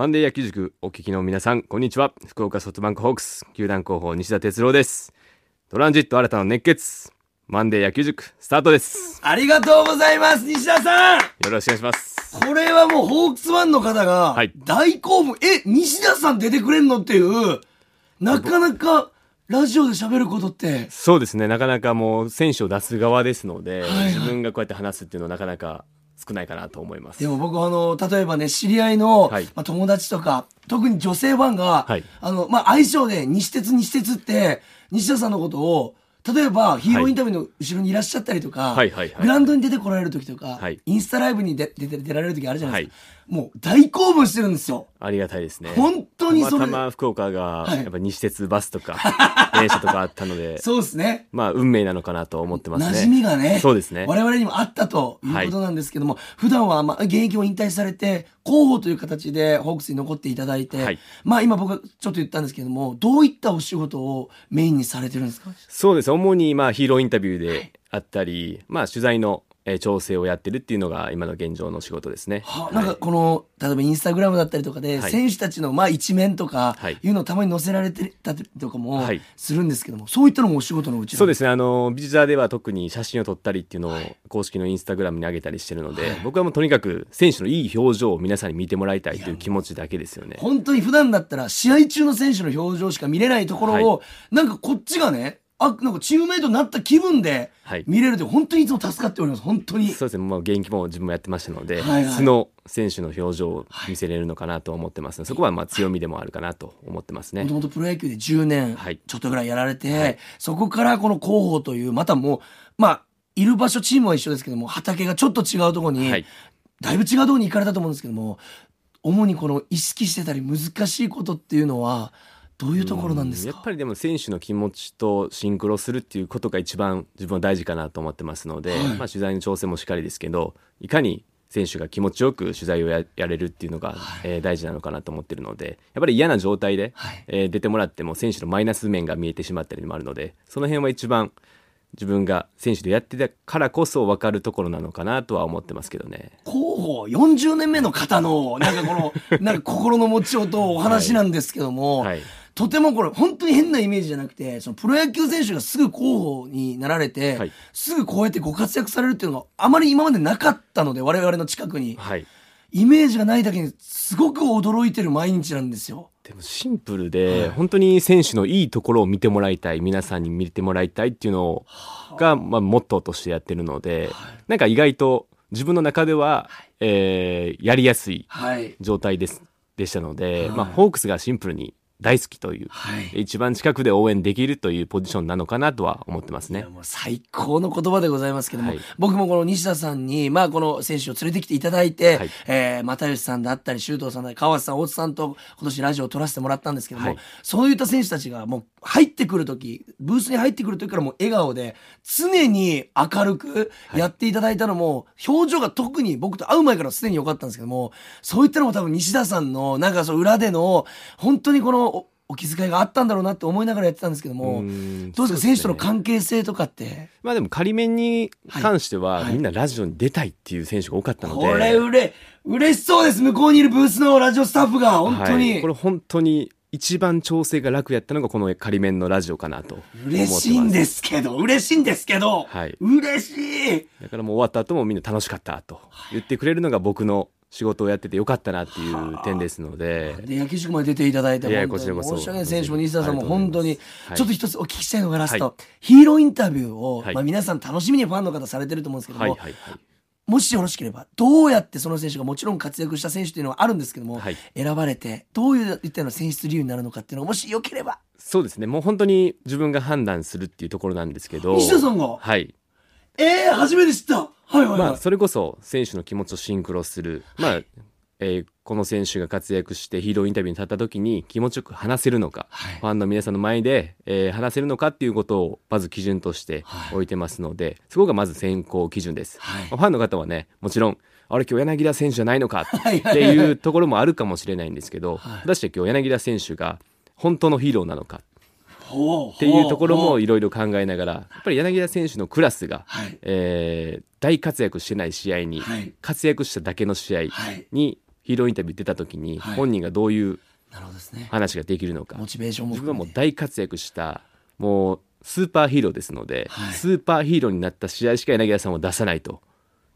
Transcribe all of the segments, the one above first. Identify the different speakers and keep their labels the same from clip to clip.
Speaker 1: マンデー野球塾お聞きの皆さん、こんにちは。福岡ソフトバンクホークス、球団広報西田哲郎です。トランジット新たな熱血、マンデー野球塾、スタートです。
Speaker 2: ありがとうございます、西田さん
Speaker 1: よろしくお願いします。
Speaker 2: これはもうホークスファンの方が
Speaker 1: はい、
Speaker 2: 大興奮、え、西田さん出てくれんのっていう、なかなかラジオで喋ることって、
Speaker 1: そうですね、なかなかもう選手を出す側ですので、
Speaker 2: はい
Speaker 1: 自分がこうやって話すっていうのはなかなか少ないかなと思います。
Speaker 2: でも僕あの、例えばね、知り合いの、
Speaker 1: はい。
Speaker 2: まあ、友達とか、特に女性ファンが、
Speaker 1: はい。
Speaker 2: あの、まあ、相性で西鉄西鉄って、西田さんのことを、例えばヒーローインタビューの後ろにいらっしゃったりとか、グラウンドに出てこられる時とか、
Speaker 1: はい。
Speaker 2: インスタライブに出出て出られる時あるじゃないですか。もう大興奮してるんですよ。
Speaker 1: ありがたいですね。
Speaker 2: 本当にそれ
Speaker 1: たまたま福岡が、
Speaker 2: はい
Speaker 1: やっぱ西鉄バスとか、電車とかあったので、
Speaker 2: そうですね。
Speaker 1: まあ運命なのかなと思ってますね。
Speaker 2: 馴染みがね、
Speaker 1: そうですね。
Speaker 2: 我々にもあったということなんですけども、普段はまあ現役を引退されて、広報という形でホークスに残っていただいて、
Speaker 1: はい
Speaker 2: まあ今僕がちょっと言ったんですけども、どういったお仕事をメインにされてるんですか？
Speaker 1: そうです。主にまあヒーローインタビューであったり、まあ取材の、えー調整をやってるっていうのが今の現状の仕事ですね。
Speaker 2: はなんかこの、例えばインスタグラムだったりとかで、
Speaker 1: はい。
Speaker 2: 選手たちのまあ一面とか
Speaker 1: はい。
Speaker 2: いうのをたまに載せられてたりとかも
Speaker 1: はい。
Speaker 2: するんですけども、そういったのもお仕事のうち
Speaker 1: そうですすね。あの、ビジターでは特に写真を撮ったりっていうのを公式のインスタグラムに上げたりしてるので、僕はもうとにかく選手のいい表情を皆さんに見てもらいたいという気持ちだけですよね。
Speaker 2: 本当に普段だったら試合中の選手の表情しか見れないところを、なんかこっちがね、あ、なんかチームメイトになった気分で
Speaker 1: はい
Speaker 2: 見れるって本当にいつも助かっております。本当に。
Speaker 1: そうですね。もう現役も自分もやってましたので、
Speaker 2: はいはい
Speaker 1: 素の選手の表情を見せれるのかなと思ってますので、そこはまあ強みでもあるかなと思ってますね
Speaker 2: もと。もとプロ野球で10年
Speaker 1: はい
Speaker 2: ちょっとぐらいやられて、
Speaker 1: はい
Speaker 2: そこからこの広報という、またもう、まあ、いる場所、チームは一緒ですけども、畑がちょっと違うところに、
Speaker 1: はい
Speaker 2: だいぶ違うところに行かれたと思うんですけども、主にこの意識してたり難しいことっていうのは、どういうところなんですか？
Speaker 1: やっぱりでも選手の気持ちとシンクロするっていうことが一番自分は大事かなと思ってますので、
Speaker 2: はい。
Speaker 1: まあ、取材の調整もしっかりですけどいかに選手が気持ちよく取材をややれるっていうのが、えー大事なのかなと思ってるのでやっぱり嫌な状態で、
Speaker 2: はい。
Speaker 1: えー出てもらっても選手のマイナス面が見えてしまったりもあるのでその辺は一番自分が選手でやってたからこそ分かるところなのかなとは思ってますけどね。
Speaker 2: 広報40年目の方の、なんかこの、なんか心の持ちようとお話なんですけども、
Speaker 1: はい
Speaker 2: とてもこれ本当に変なイメージじゃなくて、そのプロ野球選手がすぐ広報になられて、
Speaker 1: はい。
Speaker 2: すぐこうやってご活躍されるっていうのがあまり今までなかったので、我々の近くに。
Speaker 1: はい。
Speaker 2: イメージがないだけにすごく驚いてる毎日なんですよ。
Speaker 1: でもシンプルで、本当に選手のいいところを見てもらいたい皆さんに見てもらいたいっていうのが、まあ、モットーとしてやってるので、なんか意外と自分の中では、えーやりやすい
Speaker 2: はい。
Speaker 1: 状態ですでしたので、
Speaker 2: はい。
Speaker 1: まあ、ホークスがシンプルに大好きという、
Speaker 2: はい。
Speaker 1: 一番近くで応援できるというポジションなのかなとは思ってますね。
Speaker 2: もう最高の言葉でございますけども、
Speaker 1: はい
Speaker 2: 僕もこの西田さんに、まあこの選手を連れてきていただいて、
Speaker 1: はい
Speaker 2: えー、又吉さんだったり、周東さんだったり、川瀬さん、大津さんと今年ラジオを撮らせてもらったんですけども、
Speaker 1: はい
Speaker 2: そういった選手たちがもう入ってくるとき、ブースに入ってくるときからもう笑顔で、常に明るくやっていただいたのも、表情が特に僕と会う前からすでに良かったんですけども、そういったのも多分西田さんの、なんかそう裏での、本当にこの、おお気遣いがあったんだろうなって思いながらやってたんですけども、
Speaker 1: う
Speaker 2: どうですか、
Speaker 1: ね。
Speaker 2: 選手との関係性とかって？
Speaker 1: まあでも仮面に関しては、
Speaker 2: はい。
Speaker 1: みんなラジオに出たいっていう選手が多かったので、
Speaker 2: これうれ、嬉しそうです。向こうにいるブースのラジオスタッフが、本当に。
Speaker 1: はい、これ本当に一番調整が楽やったのがこの仮面のラジオかなと
Speaker 2: 嬉しいんですけど、嬉しいんですけど、
Speaker 1: はい。
Speaker 2: 嬉しい。
Speaker 1: だからもう終わった後もみんな楽しかったと言ってくれるのが僕の仕事をやっててよかったなっていう点ですので
Speaker 2: で、野球塾まで出ていただいて、
Speaker 1: いや
Speaker 2: 本当に。
Speaker 1: こちらこそ
Speaker 2: 申し訳ない選手も西田さんも本当に、
Speaker 1: はい
Speaker 2: ちょっと一つお聞きしたいのがラスト、
Speaker 1: は
Speaker 2: ヒーローインタビューを、
Speaker 1: はい
Speaker 2: まあ皆さん楽しみにファンの方されてると思うんですけども、
Speaker 1: はいはいはい
Speaker 2: もしよろしければ、どうやってその選手がもちろん活躍した選手っていうのはあるんですけども、
Speaker 1: はい。
Speaker 2: 選ばれて、どういったような選出理由になるのかっていうのが、もしよければ、
Speaker 1: そうですね。もう本当に自分が判断するっていうところなんですけど。
Speaker 2: 西田さんが？
Speaker 1: はい。
Speaker 2: えー、初めて知った。はいはいはい。
Speaker 1: まあそれこそ選手の気持ちをシンクロする、まあえーこの選手が活躍してヒーローインタビューに立った時に気持ちよく話せるのか、
Speaker 2: はい。
Speaker 1: ファンの皆さんの前で、えー話せるのかっていうことをまず基準として
Speaker 2: はい。
Speaker 1: 置いてますので、そこがまず選考基準です、
Speaker 2: はい。
Speaker 1: ファンの方はねもちろんあれ今日柳田選手じゃないのか
Speaker 2: はい。
Speaker 1: っていうところもあるかもしれないんですけど、
Speaker 2: はい。
Speaker 1: 果たして今日柳田選手が本当のヒーローなのかっていうところもいろいろ考えながらやっぱり柳田選手のクラスが、
Speaker 2: はい。
Speaker 1: えー大活躍してない試合に、
Speaker 2: はい。
Speaker 1: 活躍しただけの試合
Speaker 2: はい。
Speaker 1: にヒヒーローインタビュー出た時に
Speaker 2: はい。
Speaker 1: 本人がどういう。話ができるのか、
Speaker 2: モチベーションも
Speaker 1: 自分はもう。大活躍したもうスーパーヒーローですので、
Speaker 2: はい。
Speaker 1: スーパーヒーローになった試合しか柳田さんを出さないと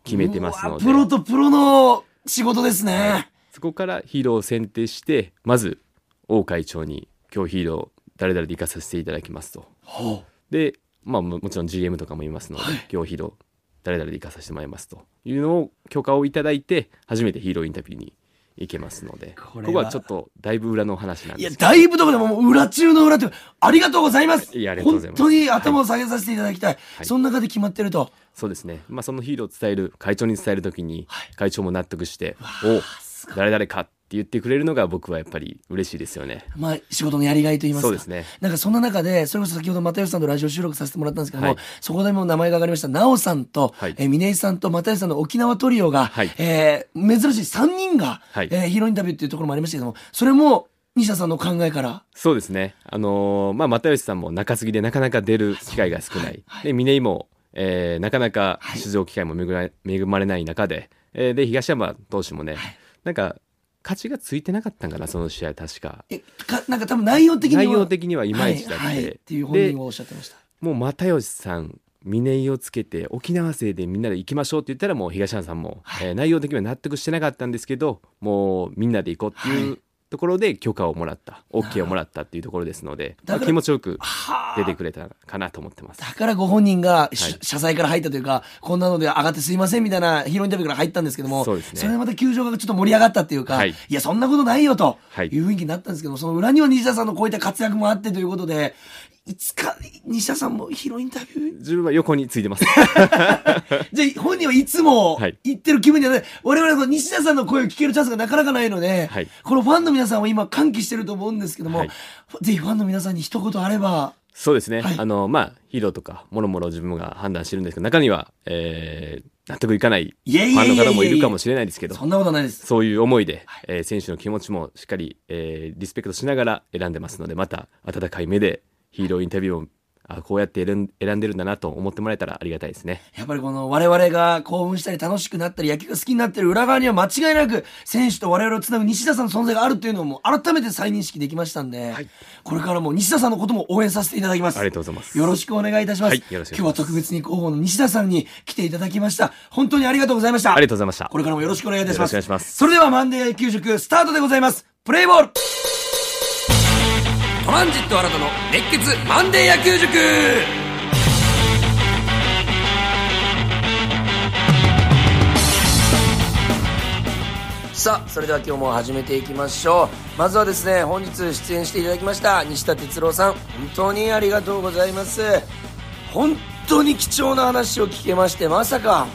Speaker 1: 決めてますので。
Speaker 2: プロとプロの仕事ですね。
Speaker 1: そこからヒーローを選定してまず王会長に今日ヒーロー誰々で行かさせていただきますと。
Speaker 2: ほ
Speaker 1: で、まあ、ももちろん GM とかもいますので、今日ヒーロー誰々で行かさせてもらいますというのを許可をいただいて初めてヒーローインタビューに行けますのでこ
Speaker 2: これは
Speaker 1: ちょっとだいぶ裏の話なんですけど。
Speaker 2: だいぶとこでももう裏中の裏って、ありがとうございます。
Speaker 1: いやありがとうございます。
Speaker 2: 本当に頭を下げさせていただきたい。
Speaker 1: はい。
Speaker 2: その中で決まってると。
Speaker 1: そうですね、まあ、そのヒーローを伝える会長に伝えるときに
Speaker 2: はい。
Speaker 1: 会長も納得して「お誰々か」って言ってくれるのが僕はやっぱり嬉しいですよね。
Speaker 2: まあ、仕事のやりがいと言いますか。
Speaker 1: そうですね。
Speaker 2: なんかそんな中で、それこそ先ほど又吉さんとラジオ収録させてもらったんですけども、
Speaker 1: はい。
Speaker 2: そこでも名前が上がりました、奈緒さんと、
Speaker 1: はい。
Speaker 2: えー峰井さんと又吉さんの沖縄トリオが、
Speaker 1: はい。
Speaker 2: えー珍しい3人が、
Speaker 1: はい。
Speaker 2: えーヒーローインタビューっていうところもありましたけども、それも西田さんの考えから、
Speaker 1: そうですね。あのーまあ、又吉さんも中継ぎでなかなか出る機会が少ない。
Speaker 2: はい
Speaker 1: で、峰井も、えーなかなか出場機会も恵まれ恵まれない中で、えーで、東山投手もね、なんか、勝ちがついてなかったんかな、その試合確か。
Speaker 2: え、か、なんか多分内容的には。
Speaker 1: 内容的にはいまいちだって。
Speaker 2: はいはいっていう本人がおっしゃってました。
Speaker 1: もう又吉さん、峰井をつけて沖縄勢でみんなで行きましょうって言ったらもう東山さんも、えー内容的には納得してなかったんですけどもうみんなで行こうっていうところで許可をもらった OK をもらったっていうところですので、まあ気持ちよく
Speaker 2: はあ。
Speaker 1: 出てくれたかなと思ってます。
Speaker 2: だからご本人が、し
Speaker 1: はい。
Speaker 2: 謝罪から入ったというか、こんなので上がってすいませんみたいなヒーローインタビューから入ったんですけども、
Speaker 1: そうですね。
Speaker 2: れでまた球場がちょっと盛り上がったっていうか、
Speaker 1: はい。
Speaker 2: い、や、そんなことないよと
Speaker 1: はい。
Speaker 2: いう雰囲気になったんですけど、その裏には西田さんのこういった活躍もあってということで、いつか西田さんもヒーローインタビュー、
Speaker 1: 自分は横についてます。
Speaker 2: じゃあ本人はいつも
Speaker 1: はい。
Speaker 2: 言ってる気分じゃない、我々はこの西田さんの声を聞けるチャンスがなかなかないので、
Speaker 1: はい。
Speaker 2: このファンの皆さんは今歓喜してると思うんですけども、
Speaker 1: はい。
Speaker 2: ぜひファンの皆さんに一言あれば、
Speaker 1: そうですね。
Speaker 2: はい。
Speaker 1: あの、まあ、ヒーローとか、もろもろ自分が判断してるんですけど、中には、えー、納得いかないファンの方もいるかもしれないですけど
Speaker 2: そ、んなことないです。
Speaker 1: そういう思いで、えー選手の気持ちもしっかり、えーリスペクトしながら選んでますので、また温かい目でヒーローインタビューをあこうやって選んでるんだなと思ってもらえたらありがたいですね。
Speaker 2: やっぱりこの我々が興奮したり楽しくなったり野球が好きになってる裏側には間違いなく選手と我々をつなぐ西田さんの存在があるっていうのも改めて再認識できましたんで、
Speaker 1: はい
Speaker 2: これからも西田さんのことも応援させていただきます。
Speaker 1: ありがとうございます。
Speaker 2: よろしくお願いいたします。
Speaker 1: はいよろしく
Speaker 2: 今日は特別に広報の西田さんに来ていただきました。本当にありがとうございました。
Speaker 1: ありがとうございました
Speaker 2: こ。れからもよろしくお願いいたします。
Speaker 1: よろしくお願いします
Speaker 2: それではマンデー野球塾スタートでございます。プレイボールトランジット新たの熱血マンデー野球塾。さあそれでは今日も始めていきましょう。まずはですね本日出演していただきました西田哲郎さん本当にありがとうございます。本当に貴重な話を聞けましてまさか、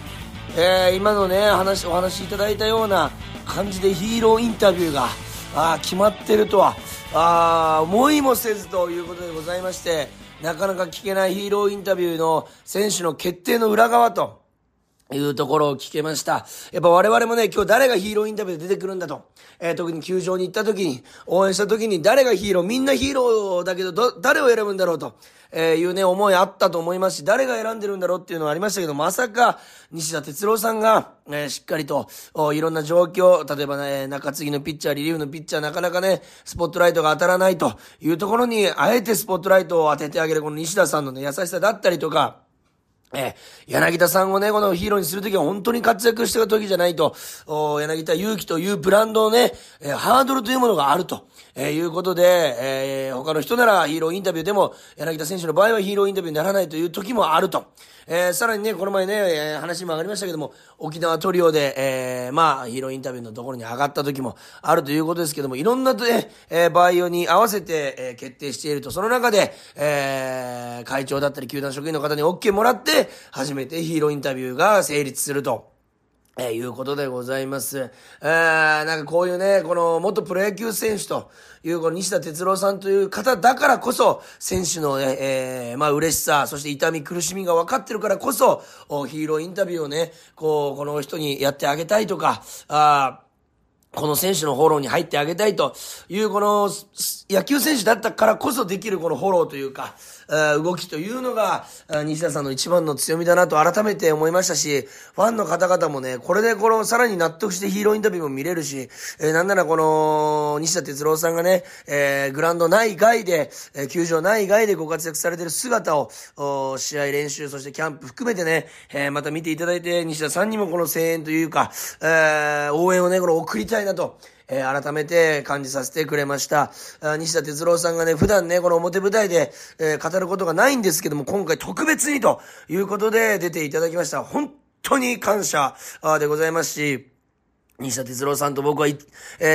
Speaker 2: えー今のね話お話しいただいたような感じでヒーローインタビューがあー決まってるとは。あ思いもせずということでございましてなかなか聞けないヒーローインタビューの選手の決定の裏側というところを聞けました。やっぱ我々もね、今日誰がヒーローインタビューで出てくるんだと。えー特に球場に行った時に、応援した時に誰がヒーロー、みんなヒーローだけど、ど、誰を選ぶんだろうと、えーいうね、思いあったと思いますし、誰が選んでるんだろうっていうのはありましたけど、まさか、西田哲郎さんが、えーしっかりと、いろんな状況、例えばね、中継ぎのピッチャー、リリーフのピッチャー、なかなかね、スポットライトが当たらないというところに、あえてスポットライトを当ててあげるこの西田さんのね、優しさだったりとか、えー柳田さんをね、このヒーローにするときは本当に活躍してた時じゃないと、お柳田勇気というブランドのね、えーハードルというものがあると、えーいうことで、えー他の人ならヒーローインタビューでも、柳田選手の場合はヒーローインタビューにならないという時もあると。えーさらにね、この前ね、えー話にも上がりましたけども、沖縄トリオで、えーまあ、ヒーローインタビューのところに上がった時もあるということですけども、いろんなね、えー場合に合わせて、えー決定していると。その中で、えー会長だったり球団職員の方に OK もらって、初めてヒーローインタビューが成立すると。えーいうことでございます。えー、なんかこういうね、この元プロ野球選手というこの西田哲郎さんという方だからこそ、選手のね、えー、まあ嬉しさ、そして痛み苦しみが分かってるからこそ、ヒーローインタビューをね、こう、この人にやってあげたいとか、あーこの選手のフォローに入ってあげたいという、この野球選手だったからこそできるこのフォローというか、動きというのが、西田さんの一番の強みだなと改めて思いましたし、ファンの方々もね、これでこの、さらに納得してヒーローインタビューも見れるし、え、なんならこの、西田哲郎さんがね、え、グラウンド内外で、え、球場内外でご活躍されてる姿を、試合練習、そしてキャンプ含めてね、え、また見ていただいて、西田さんにもこの声援というか、え、応援をね、これ送りたいなと。えー、改めて感じさせてくれました。西田哲郎さんがね、普段ね、この表舞台で、えー、語ることがないんですけども、今回特別にということで出ていただきました。本当に感謝でございますし、西田哲郎さんと僕は、え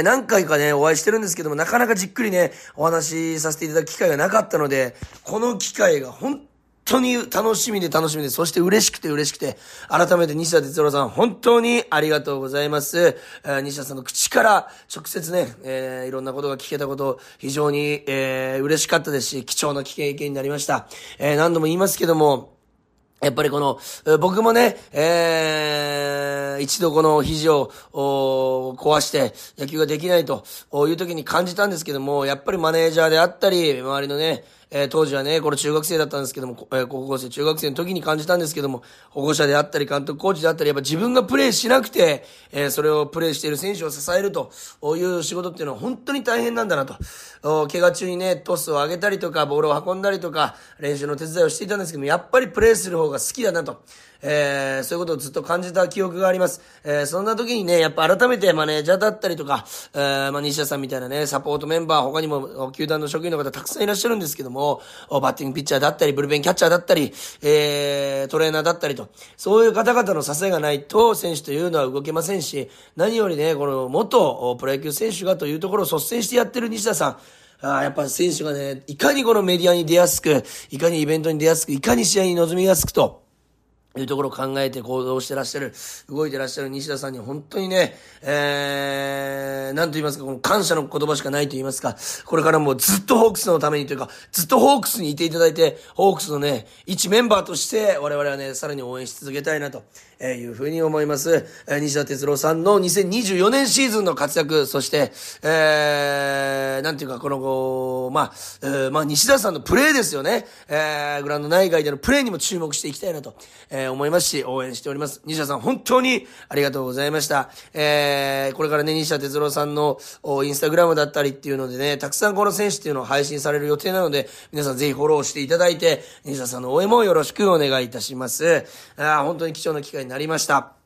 Speaker 2: ー、何回かね、お会いしてるんですけども、なかなかじっくりね、お話しさせていただく機会がなかったので、この機会が本当当に楽しみで楽しみで、そして嬉しくて嬉しくて、改めて西田哲郎さん、本当にありがとうございます。えー、西田さんの口から直接ね、えー、いろんなことが聞けたこと、非常に、えー、嬉しかったですし、貴重な経験になりました。えー、何度も言いますけども、やっぱりこの、僕もね、えー、一度この肘を壊して野球ができないという時に感じたんですけども、やっぱりマネージャーであったり、周りのね、えー、当時はね、これ中学生だったんですけども、えー、高校生、中学生の時に感じたんですけども、保護者であったり、監督、コーチであったり、やっぱ自分がプレーしなくて、えー、それをプレーしている選手を支えるという仕事っていうのは本当に大変なんだなと。怪我中にね、トスを上げたりとか、ボールを運んだりとか、練習の手伝いをしていたんですけども、やっぱりプレーする方が好きだなと。えー、そういうことをずっと感じた記憶があります。えー、そんな時にね、やっぱ改めてマネージャーだったりとか、えー、まあ、西田さんみたいなね、サポートメンバー、他にも、球団の職員の方たくさんいらっしゃるんですけども、バッティングピッチャーだったり、ブルペンキャッチャーだったり、えー、トレーナーだったりと、そういう方々の支えがないと、選手というのは動けませんし、何よりね、この元プロ野球選手がというところを率先してやってる西田さん、あやっぱ選手がね、いかにこのメディアに出やすく、いかにイベントに出やすく、いかに試合に臨みやすくと、いうところを考えて行動してらっしゃる、動いてらっしゃる西田さんに本当にね、えー、なんと言いますか、この感謝の言葉しかないと言いますか、これからもずっとホークスのためにというか、ずっとホークスにいていただいて、ホークスのね、一メンバーとして我々はね、さらに応援し続けたいなとえいうふうに思います。えー、西田哲郎さんの2024年シーズンの活躍、そして、えー、なんていうか、この、まあ、えー、まあ、西田さんのプレーですよね。えー、グランド内外でのプレーにも注目していきたいなと。えーえー、思いますし、応援しております。西田さん、本当にありがとうございました。えー、これからね、西田哲郎さんのインスタグラムだったりっていうのでね、たくさんこの選手っていうのを配信される予定なので、皆さんぜひフォローしていただいて、西田さんの応援もよろしくお願いいたします。あ本当に貴重な機会になりました。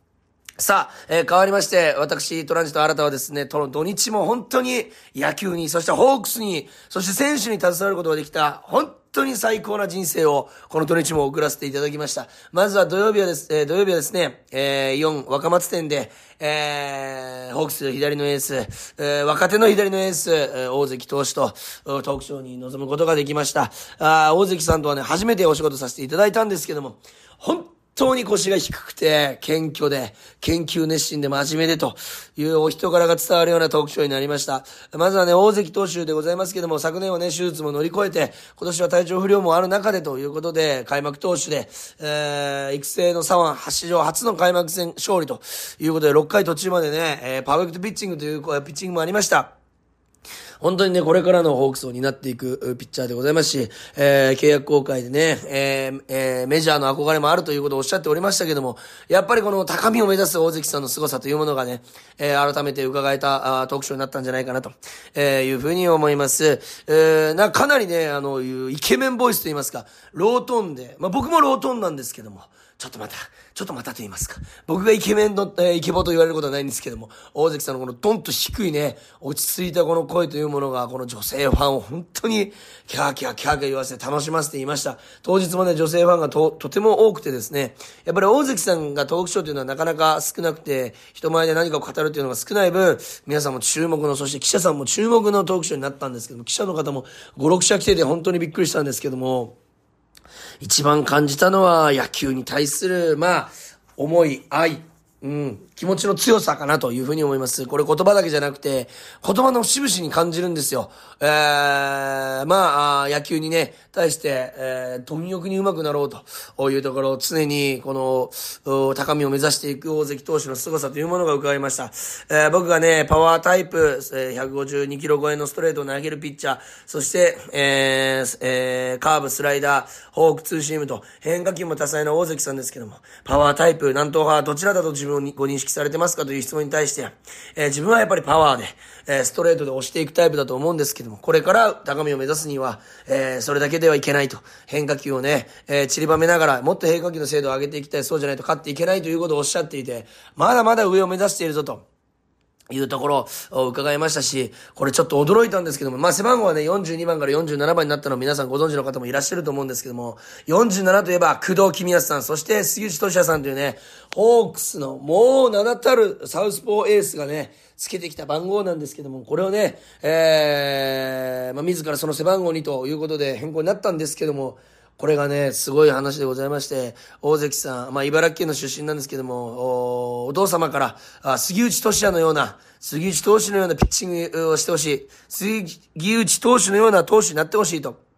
Speaker 2: さあ、えー、変わりまして、私、トランジット新たはですね、との土日も本当に野球に、そしてホークスに、そして選手に携わることができた、本当に最高な人生を、この土日も送らせていただきました。まずは土曜日はです、えー、土曜日はですね、えー、イオン若松店で、えー、ホークス左のエース、えー、若手の左のエース、えー、大関投手と、トークショーに臨むことができました。あ大関さんとはね、初めてお仕事させていただいたんですけども、本当に腰が低くて、謙虚で、研究熱心で真面目でというお人柄が伝わるようなトークショーになりました。まずはね、大関投手でございますけども、昨年はね、手術も乗り越えて、今年は体調不良もある中でということで、開幕投手で、えー、育成の左腕、史上初の開幕戦勝利ということで、6回途中までね、えー、パーフェクトピッチングというピッチングもありました。本当にね、これからのホークスを担っていくピッチャーでございますし、えー、契約公開でね、えー、えー、メジャーの憧れもあるということをおっしゃっておりましたけども、やっぱりこの高みを目指す大関さんの凄さというものがね、えー、改めて伺えたあトークショーになったんじゃないかなと、えー、いうふうに思います。えー、な、かなりね、あの、イケメンボイスと言いますか、ロートーンで、まあ僕もロートーンなんですけども、ちょっとまた、ちょっとまたと言いますか。僕がイケメンの、えー、イケボと言われることはないんですけども、大関さんのこのドンと低いね、落ち着いたこの声というものが、この女性ファンを本当に、キャーキャーキャーキャー言わせて楽しませていました。当日もね、女性ファンがと、とても多くてですね、やっぱり大関さんがトークショーというのはなかなか少なくて、人前で何かを語るというのが少ない分、皆さんも注目の、そして記者さんも注目のトークショーになったんですけども、記者の方も5、6社来てて本当にびっくりしたんですけども、一番感じたのは野球に対する、まあ、思い、愛、うん、気持ちの強さかなというふうに思います。これ言葉だけじゃなくて、言葉の節々に感じるんですよ。えー、まあ、野球にね、対して、えー、貪欲に上手くなろうというところ、常にこの、高みを目指していく大関投手の凄さというものが伺いました。えー、僕がね、パワータイプ、えー、152キロ超えのストレートを投げるピッチャー、そして、えー、えー、カーブ、スライダー、フォーク、ツーシームと、変化球も多彩な大関さんですけども、パワータイプ、南東派、どちらだと自分をご認識されてますかという質問に対して、えー、自分はやっぱりパワーで、えー、ストレートで押していくタイプだと思うんですけども、これから高みを目指すには、えー、それだけではいけないと。変化球をね、え、散りばめながら、もっと変化球の精度を上げていきたい、そうじゃないと勝っていけないということをおっしゃっていて、まだまだ上を目指しているぞと。いうところを伺いましたし、これちょっと驚いたんですけども、まあ背番号はね、42番から47番になったのを皆さんご存知の方もいらっしゃると思うんですけども、47といえば工藤公康さん、そして杉内俊也さんというね、ホークスのもう名だたるサウスポーエースがね、つけてきた番号なんですけども、これをね、えー、まあ自らその背番号にということで変更になったんですけども、これがね、すごい話でございまして、大関さん、まあ、茨城県の出身なんですけども、おお父様から、あ杉内俊也のような、杉内投手のようなピッチングをしてほしい、杉内投手のような投手になってほしいと。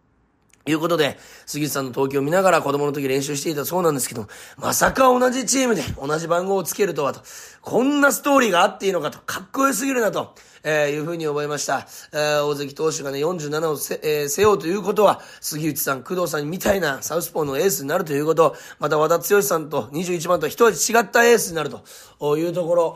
Speaker 2: いうことで、杉内さんの投球を見ながら子供の時練習していたそうなんですけど、まさか同じチームで同じ番号をつけるとはと、こんなストーリーがあっていいのかと、かっこよすぎるなと、えー、いうふうに思いました。えー、大関投手がね、47をせ、えー、背負うということは、杉内さん、工藤さんみたいなサウスポーのエースになるということ、また和田剛さんと21番と一味違ったエースになるというところ、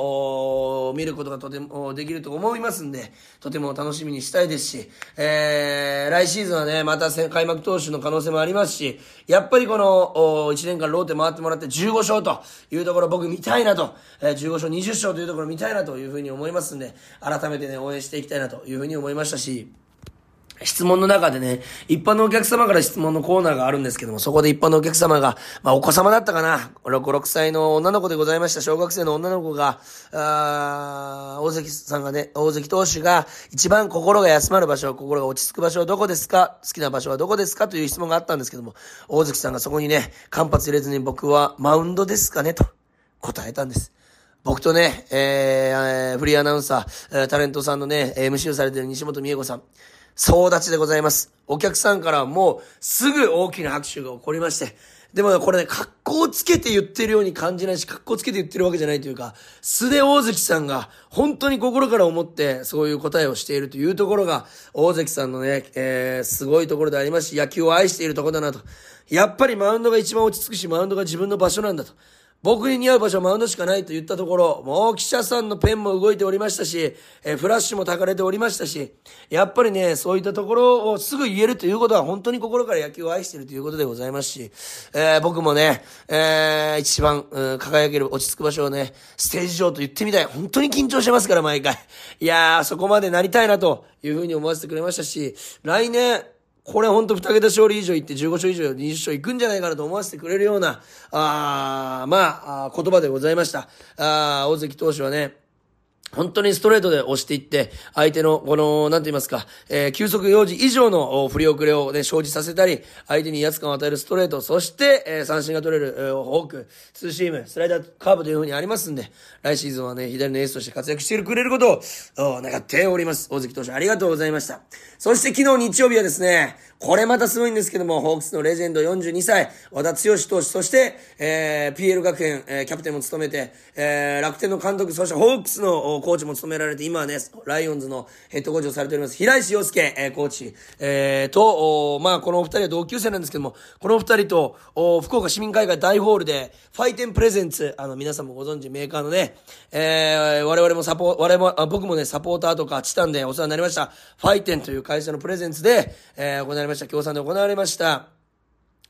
Speaker 2: を見ることがとてもできると思いますんで、とても楽しみにしたいですし、えー、来シーズンはね、また開幕投手の可能性もありますし、やっぱりこの、1年間ローテ回ってもらって15勝というところ僕見たいなと、えー、15勝20勝というところ見たいなというふうに思いますんで、改めてめてね、応援していきたいなというふうに思いましたし、質問の中でね、一般のお客様から質問のコーナーがあるんですけども、そこで一般のお客様が、まあお子様だったかな、6、6歳の女の子でございました、小学生の女の子が、あ大関さんがね、大関投手が一番心が休まる場所、心が落ち着く場所はどこですか？好きな場所はどこですか？という質問があったんですけども、大関さんがそこにね、間髪入れずに僕はマウンドですかね？と答えたんです。僕とね、えー、フリーアナウンサー、タレントさんのね、MC をされている西本美恵子さん、総立ちでございます。お客さんからもうすぐ大きな拍手が起こりまして、でも、これね、格好つけて言ってるように感じないし、格好つけて言ってるわけじゃないというか、素で大関さんが本当に心から思ってそういう答えをしているというところが、大関さんのね、えー、すごいところでありますし、野球を愛しているところだなと。やっぱりマウンドが一番落ち着くし、マウンドが自分の場所なんだと。僕に似合う場所はマウンドしかないと言ったところ、もう記者さんのペンも動いておりましたし、えフラッシュも焚かれておりましたし、やっぱりね、そういったところをすぐ言えるということは本当に心から野球を愛しているということでございますし、えー、僕もね、えー、一番、うん、輝ける落ち着く場所をね、ステージ上と言ってみたい。本当に緊張してますから、毎回。いやー、そこまでなりたいなというふうに思わせてくれましたし、来年、これほんと二桁勝利以上いって15勝以上20勝いくんじゃないかなと思わせてくれるような、あまあ、言葉でございました。あ大関投手はね、本当にストレートで押していって、相手の、この、なんて言いますか、えー、休息用時以上の振り遅れをね、生じさせたり、相手に威圧感を与えるストレート、そして、えー、三振が取れる、えー、フォーク、ツーシーム、スライダー、カーブという風にありますんで、来シーズンはね、左のエースとして活躍してくれることを、願っております。大関投手ありがとうございました。そして昨日日曜日はですね、これまたすごいんですけども、ホークスのレジェンド42歳、和田剛投手、そして、えー、PL 学園、えー、キャプテンも務めて、えー、楽天の監督、そしてホークスのコーチも務められて、今はね、ライオンズのヘッドコーチをされております、平石洋介、えー、コーチ、えー、と、まあ、このお二人は同級生なんですけども、このお二人と、お福岡市民会館大ホールで、ファイテン presents、あの、皆さんもご存知、メーカーのね、えー、我々もサポ、我々も、あ僕もね、サポーターとか、チタンでお世話になりました、ファイテンという会社のプレゼンツで、えー、行われました、協賛で行われました。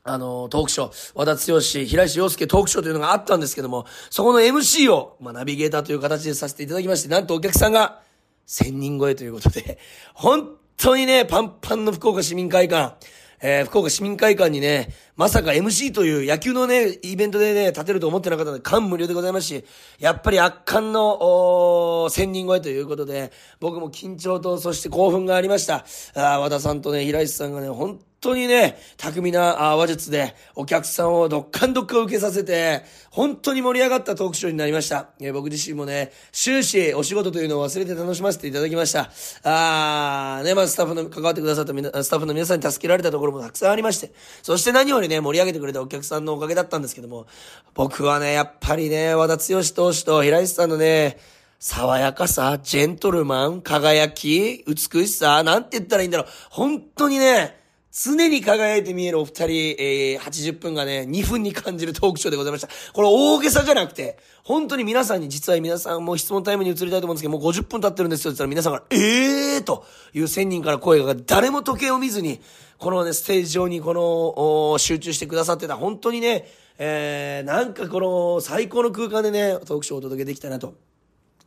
Speaker 2: あの、トークショー、和田剛、平石洋介トークショーというのがあったんですけども、そこの MC を、まあ、ナビゲーターという形でさせていただきまして、なんとお客さんが1000人超えということで、本当にね、パンパンの福岡市民会館、えー、福岡市民会館にね、まさか MC という野球のね、イベントでね、立てると思ってなかったので、感無量でございますし、やっぱり圧巻の、お1000人超えということで、僕も緊張と、そして興奮がありました。あ和田さんとね、平石さんがね、本当にね、巧みな話術でお客さんをどっかんどっか受けさせて、本当に盛り上がったトークショーになりました。えー、僕自身もね、終始お仕事というのを忘れて楽しませていただきました。あー、ね、まずスタッフの関わってくださったスタッフの皆さんに助けられたところもたくさんありまして、そして何よりね、盛り上げてくれたお客さんのおかげだったんですけども、僕はね、やっぱりね、和田剛投手と平石さんのね、爽やかさ、ジェントルマン、輝き、美しさ、なんて言ったらいいんだろう。本当にね、常に輝いて見えるお二人、えー、80分がね、2分に感じるトークショーでございました。これ大げさじゃなくて、本当に皆さんに、実は皆さんも質問タイムに移りたいと思うんですけど、もう50分経ってるんですよって言ったら皆さんから、えーという1000人から声が誰も時計を見ずに、このね、ステージ上にこの、集中してくださってた。本当にね、えー、なんかこの最高の空間でね、トークショーをお届けできたなと。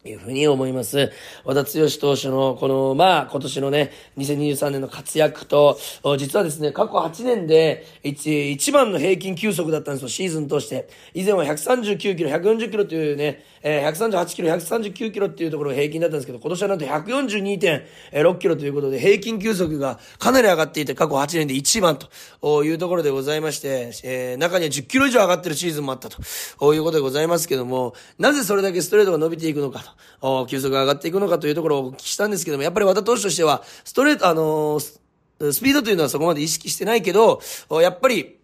Speaker 2: いうふうに思います。和田剛投手のこの、まあ、今年のね、2023年の活躍と、実はですね、過去8年で一、一番の平均球速だったんですよ、シーズン通して。以前は139キロ、140キロというね、えー、138キロ、139キロっていうところが平均だったんですけど、今年はなんと142.6キロということで、平均球速がかなり上がっていて、過去8年で一番というところでございまして、えー、中には10キロ以上上がってるシーズンもあったということでございますけども、なぜそれだけストレートが伸びていくのかと。急速が上がっていくのかというところをお聞きしたんですけども、やっぱり和田投手としては、ストレート、あのー、スピードというのはそこまで意識してないけど、やっぱり、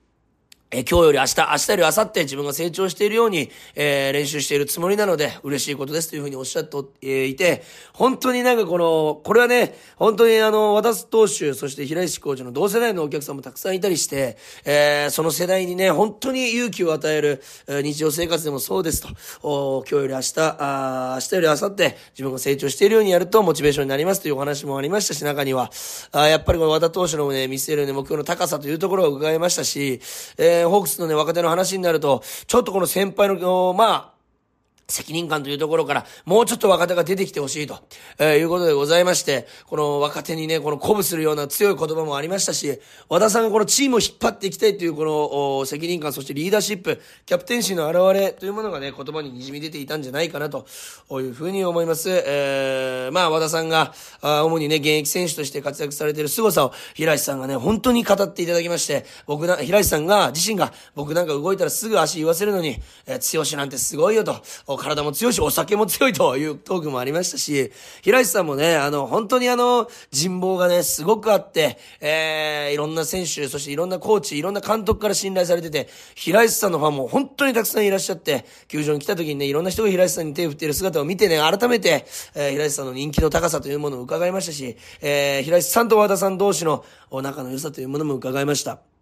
Speaker 2: え今日より明日、明日より明後日自分が成長しているように、えー、練習しているつもりなので、嬉しいことですというふうにおっしゃっていて、本当になんかこの、これはね、本当にあの、渡す投手、そして平石コーチの同世代のお客さんもたくさんいたりして、えー、その世代にね、本当に勇気を与える、え、日常生活でもそうですと、お今日より明日、あ明日より明後日、自分が成長しているようにやるとモチベーションになりますというお話もありましたし、中には、あやっぱりこの和田投手のね、見せるね、目標の高さというところを伺いましたし、えー、ホークスのね、若手の話になると、ちょっとこの先輩の、まあ、責任感というところから、もうちょっと若手が出てきてほしいと、えー、いうことでございまして、この若手にね、この鼓舞するような強い言葉もありましたし、和田さんがこのチームを引っ張っていきたいというこの責任感、そしてリーダーシップ、キャプテンシーの表れというものがね、言葉に滲み出ていたんじゃないかなというふうに思います。えー、まあ和田さんが、あ主にね、現役選手として活躍されている凄さを、平石さんがね、本当に語っていただきまして、僕な、平石さんが、自身が、僕なんか動いたらすぐ足言わせるのに、えー、強しなんてすごいよと、体も強いし、お酒も強いというトークもありましたし、平石さんもね、あの、本当にあの、人望がね、すごくあって、えー、いろんな選手、そしていろんなコーチ、いろんな監督から信頼されてて、平石さんのファンも本当にたくさんいらっしゃって、球場に来た時にね、いろんな人が平石さんに手を振っている姿を見てね、改めて、えー、平石さんの人気の高さというものを伺いましたし、えー、平石さんと和田さん同士の仲の良さというものも伺いました。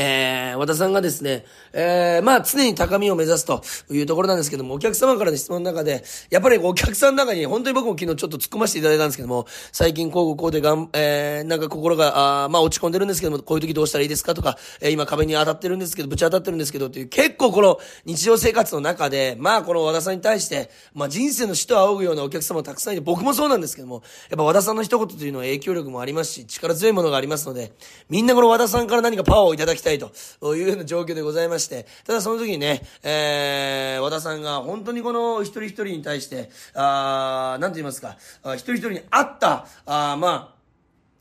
Speaker 2: えー、和田さんがですね、えー、まあ常に高みを目指すというところなんですけども、お客様からの質問の中で、やっぱりお客さんの中に、本当に僕も昨日ちょっと突っ込ませていただいたんですけども、最近こうこうでがん、えー、なんか心が、あまあ落ち込んでるんですけども、こういう時どうしたらいいですかとか、えー、今壁に当たってるんですけど、ぶち当たってるんですけどっていう、結構この日常生活の中で、まあこの和田さんに対して、まあ人生の死と仰ぐようなお客様もたくさんいて、僕もそうなんですけども、やっぱ和田さんの一言というのは影響力もありますし、力強いものがありますので、みんなこの和田さんから何かパワーをいただきたい。と。いうような状況でございまして、ただその時にね、えー、和田さんが本当にこの一人一人に対して、あーなんと言いますか、一人一人に合った、あまあ、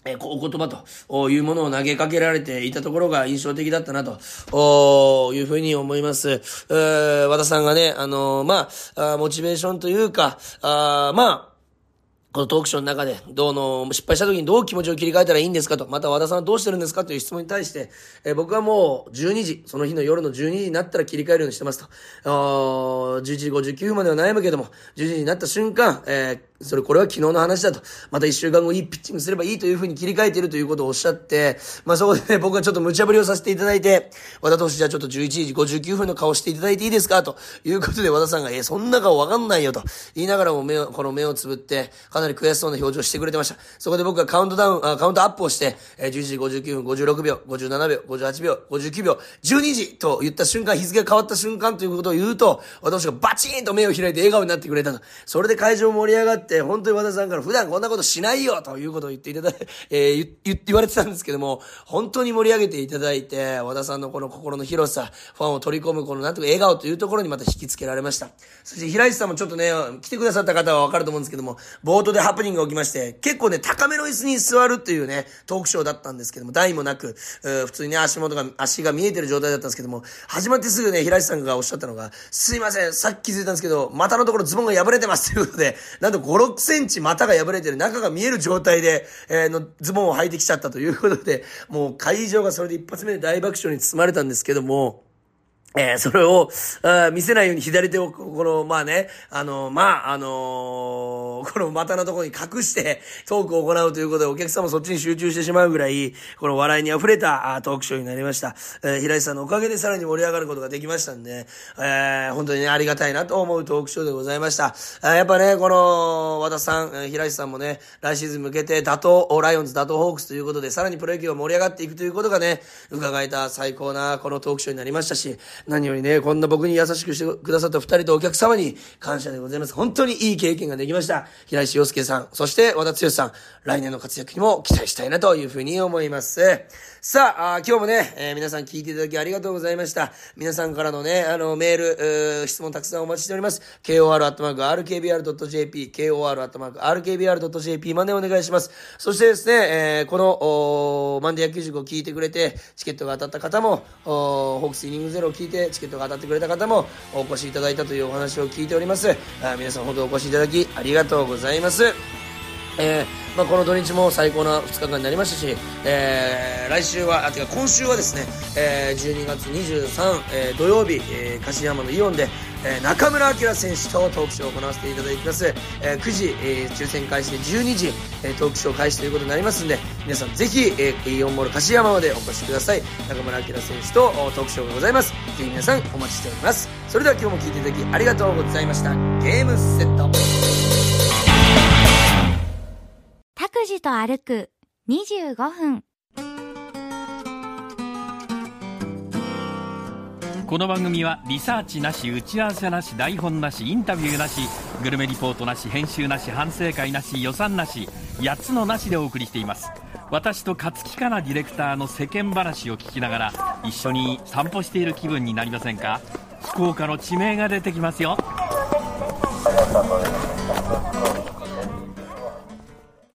Speaker 2: えお言葉というものを投げかけられていたところが印象的だったなというふうに思います。えー、和田さんがね、あの、まあ、モチベーションというか、あまあ、このトークショーの中で、どうの、失敗した時にどう気持ちを切り替えたらいいんですかと、また和田さんはどうしてるんですかという質問に対して、えー、僕はもう12時、その日の夜の12時になったら切り替えるようにしてますと。11時59分までは悩むけども、12時になった瞬間、えーそれ、これは昨日の話だと。また一週間後いいピッチングすればいいというふうに切り替えているということをおっしゃって、まあそこでね、僕はちょっと無茶ぶりをさせていただいて、和田投手じゃあちょっと11時59分の顔していただいていいですか？ということで和田さんが、え、そんな顔わかんないよと言いながらも目を、この目をつぶって、かなり悔しそうな表情をしてくれてました。そこで僕がカウントダウン、あカウントアップをして、え11時59分56秒、57秒、58秒、59秒、12時と言った瞬間、日付が変わった瞬間ということを言うと、私がバチーンと目を開いて笑顔になってくれたと。それで会場盛り上がって、って、本当に和田さんから普段こんなことしないよということを言っていただい、えー言言言われてたんですけども、本当に盛り上げていただいて、和田さんのこの心の広さ、ファンを取り込むこのなんとか笑顔というところにまた引きつけられました。そして平石さんもちょっとね、来てくださった方はわかると思うんですけども、冒頭でハプニングが起きまして、結構ね、高めの椅子に座るっていうね、トークショーだったんですけども、台もなく、えー普通にね、足元が、足が見えてる状態だったんですけども、始まってすぐね、平石さんがおっしゃったのが、すいません、さっき気づいたんですけど、股のところズボンが破れてますということで、なんと5、6センチ股が破れてる、中が見える状態で、えーのズボンを履いてきちゃったということで、もう会場がそれで一発目で大爆笑に包まれたんですけども、えーそれを、あ見せないように左手を、この、まあね、あの、まあ、あのーこの股のところに隠してトークを行うということで、お客さんもそっちに集中してしまうぐらい、この笑いに溢れたトークショーになりました。えー平井さんのおかげでさらに盛り上がることができましたんで、えー本当にね、ありがたいなと思うトークショーでございました。あーやっぱね、この、和田さん、平井さんもね、来シーズン向けて、打倒、ライオンズ、打倒ホークスということで、さらにプロ野球が盛り上がっていくということがね、伺えた最高なこのトークショーになりましたし、何よりね、こんな僕に優しくしてくださった二人とお客様に感謝でございます。本当にいい経験ができました。平石洋介さん、そして和田剛さん、来年の活躍にも期待したいなというふうに思います。さあ、今日もね、えー皆さん聞いていただきありがとうございました。皆さんからのね、あの、メール、ー質問たくさんお待ちしております。kor.rkbr.jp、kor.rkbr.jp までお願いします。そしてですね、えーこの、マンデー野球塾を聞いてくれて、チケットが当たった方も、ホークスイニングゼロを聞いて、チケットが当たってくれた方も、お越しいただいたというお話を聞いております。あ皆さん本当お越しいただきありがとうございます。えーまあ、この土日も最高な2日間になりましたし、えー来週は、あ、てか今週はですね、えー12月23、えー土曜日、えー、柏山のイオンで、えー中村晃選手とトークショーを行わせていただきます。えー9時、えー抽選開始で12時、えートークショー開始ということになりますんで、皆さんぜひ、えーイオンモール柏山までお越しください。中村晃選手とトークショーがございます。ぜひ皆さんお待ちしております。それでは今日も聞いていただきありがとうございました。ゲームセット。
Speaker 3: と歩く25分。
Speaker 4: この番組はリサーチなし打ち合わせなし台本なしインタビューなしグルメリポートなし編集なし反省会なし予算なし8つのなしでお送りしています。私と勝木かなディレクターの世間話を聞きながら一緒に散歩している気分になりませんか？福岡の地名が出てきますよ。